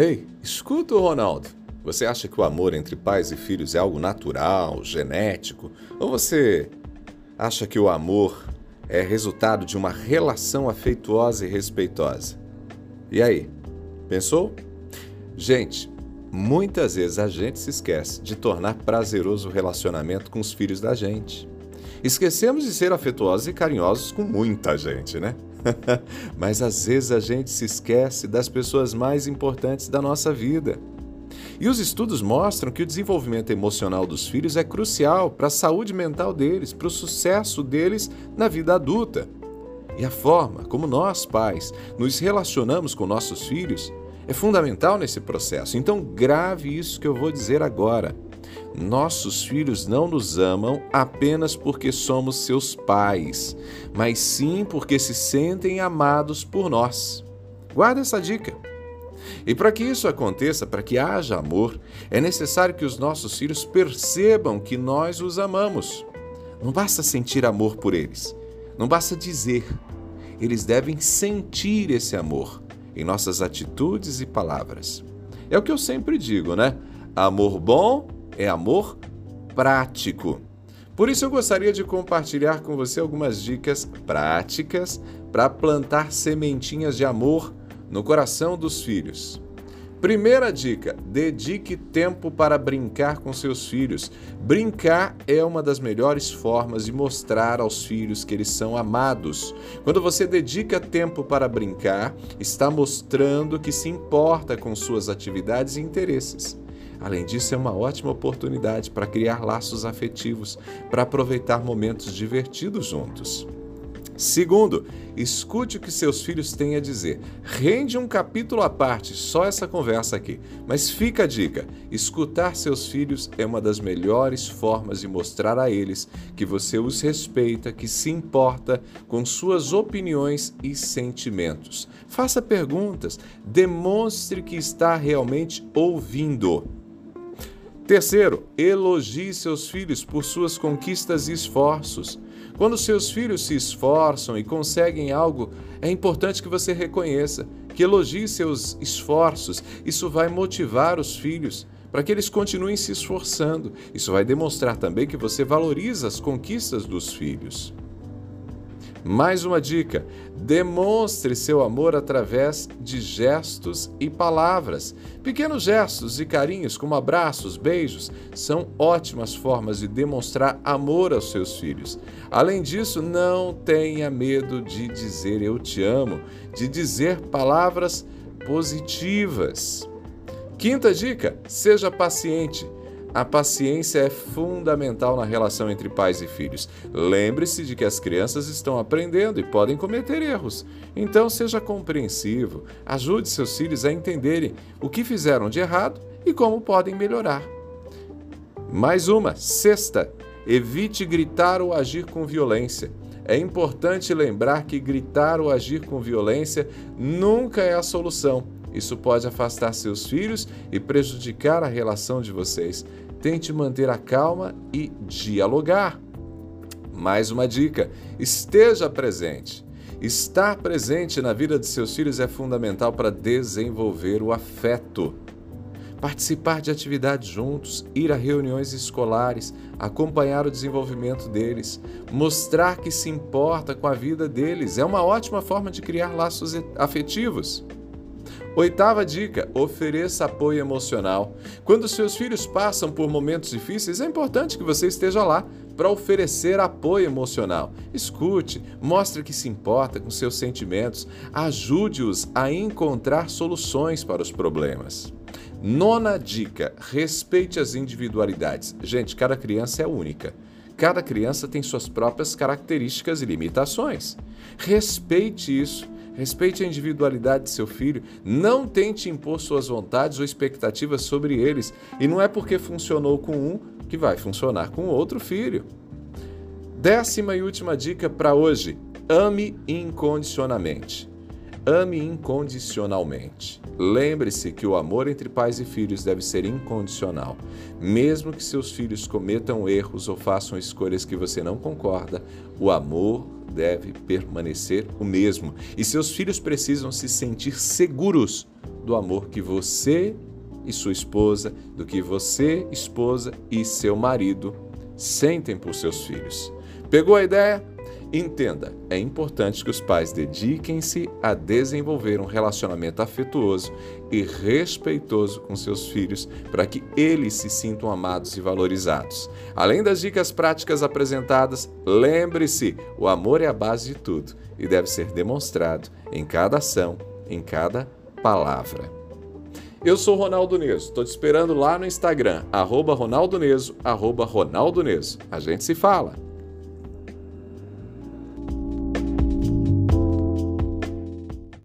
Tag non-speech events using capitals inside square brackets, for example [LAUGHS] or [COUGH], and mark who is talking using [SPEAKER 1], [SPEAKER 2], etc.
[SPEAKER 1] Ei, escuta, Ronaldo. Você acha que o amor entre pais e filhos é algo natural, genético? Ou você acha que o amor é resultado de uma relação afetuosa e respeitosa? E aí, pensou? Gente, muitas vezes a gente se esquece de tornar prazeroso o relacionamento com os filhos da gente. Esquecemos de ser afetuosos e carinhosos com muita gente, né? [LAUGHS] Mas às vezes a gente se esquece das pessoas mais importantes da nossa vida. E os estudos mostram que o desenvolvimento emocional dos filhos é crucial para a saúde mental deles, para o sucesso deles na vida adulta. E a forma como nós, pais, nos relacionamos com nossos filhos é fundamental nesse processo. Então, grave isso que eu vou dizer agora. Nossos filhos não nos amam apenas porque somos seus pais, mas sim porque se sentem amados por nós. Guarda essa dica. E para que isso aconteça, para que haja amor, é necessário que os nossos filhos percebam que nós os amamos. Não basta sentir amor por eles, não basta dizer. Eles devem sentir esse amor em nossas atitudes e palavras. É o que eu sempre digo, né? Amor bom é amor prático. Por isso eu gostaria de compartilhar com você algumas dicas práticas para plantar sementinhas de amor no coração dos filhos. Primeira dica: dedique tempo para brincar com seus filhos. Brincar é uma das melhores formas de mostrar aos filhos que eles são amados. Quando você dedica tempo para brincar, está mostrando que se importa com suas atividades e interesses. Além disso, é uma ótima oportunidade para criar laços afetivos, para aproveitar momentos divertidos juntos. Segundo, escute o que seus filhos têm a dizer. Rende um capítulo à parte, só essa conversa aqui. Mas fica a dica: escutar seus filhos é uma das melhores formas de mostrar a eles que você os respeita, que se importa com suas opiniões e sentimentos. Faça perguntas, demonstre que está realmente ouvindo. Terceiro, elogie seus filhos por suas conquistas e esforços. Quando seus filhos se esforçam e conseguem algo, é importante que você reconheça, que elogie seus esforços. Isso vai motivar os filhos para que eles continuem se esforçando. Isso vai demonstrar também que você valoriza as conquistas dos filhos. Mais uma dica: demonstre seu amor através de gestos e palavras. Pequenos gestos e carinhos, como abraços, beijos, são ótimas formas de demonstrar amor aos seus filhos. Além disso, não tenha medo de dizer eu te amo, de dizer palavras positivas. Quinta dica: seja paciente. A paciência é fundamental na relação entre pais e filhos. Lembre-se de que as crianças estão aprendendo e podem cometer erros. Então, seja compreensivo, ajude seus filhos a entenderem o que fizeram de errado e como podem melhorar. Mais uma, sexta, evite gritar ou agir com violência. É importante lembrar que gritar ou agir com violência nunca é a solução. Isso pode afastar seus filhos e prejudicar a relação de vocês. Tente manter a calma e dialogar. Mais uma dica: esteja presente. Estar presente na vida de seus filhos é fundamental para desenvolver o afeto. Participar de atividades juntos, ir a reuniões escolares, acompanhar o desenvolvimento deles, mostrar que se importa com a vida deles é uma ótima forma de criar laços afetivos. Oitava dica: ofereça apoio emocional. Quando seus filhos passam por momentos difíceis, é importante que você esteja lá para oferecer apoio emocional. Escute, mostre que se importa com seus sentimentos, ajude-os a encontrar soluções para os problemas. Nona dica: respeite as individualidades. Gente, cada criança é única. Cada criança tem suas próprias características e limitações. Respeite isso Respeite a individualidade de seu filho. Não tente impor suas vontades ou expectativas sobre eles. E não é porque funcionou com um que vai funcionar com outro filho. Décima e última dica para hoje: ame incondicionalmente. Ame incondicionalmente. Lembre-se que o amor entre pais e filhos deve ser incondicional. Mesmo que seus filhos cometam erros ou façam escolhas que você não concorda, o amor deve permanecer o mesmo e seus filhos precisam se sentir seguros do amor que você e sua esposa, do que você, esposa e seu marido sentem por seus filhos. Pegou a ideia? Entenda, é importante que os pais dediquem-se a desenvolver um relacionamento afetuoso e respeitoso com seus filhos para que eles se sintam amados e valorizados. Além das dicas práticas apresentadas, lembre-se: o amor é a base de tudo e deve ser demonstrado em cada ação, em cada palavra. Eu sou Ronaldo Neso, estou te esperando lá no Instagram, arroba Ronaldo Neso, arroba Ronaldo Neso. A gente se fala.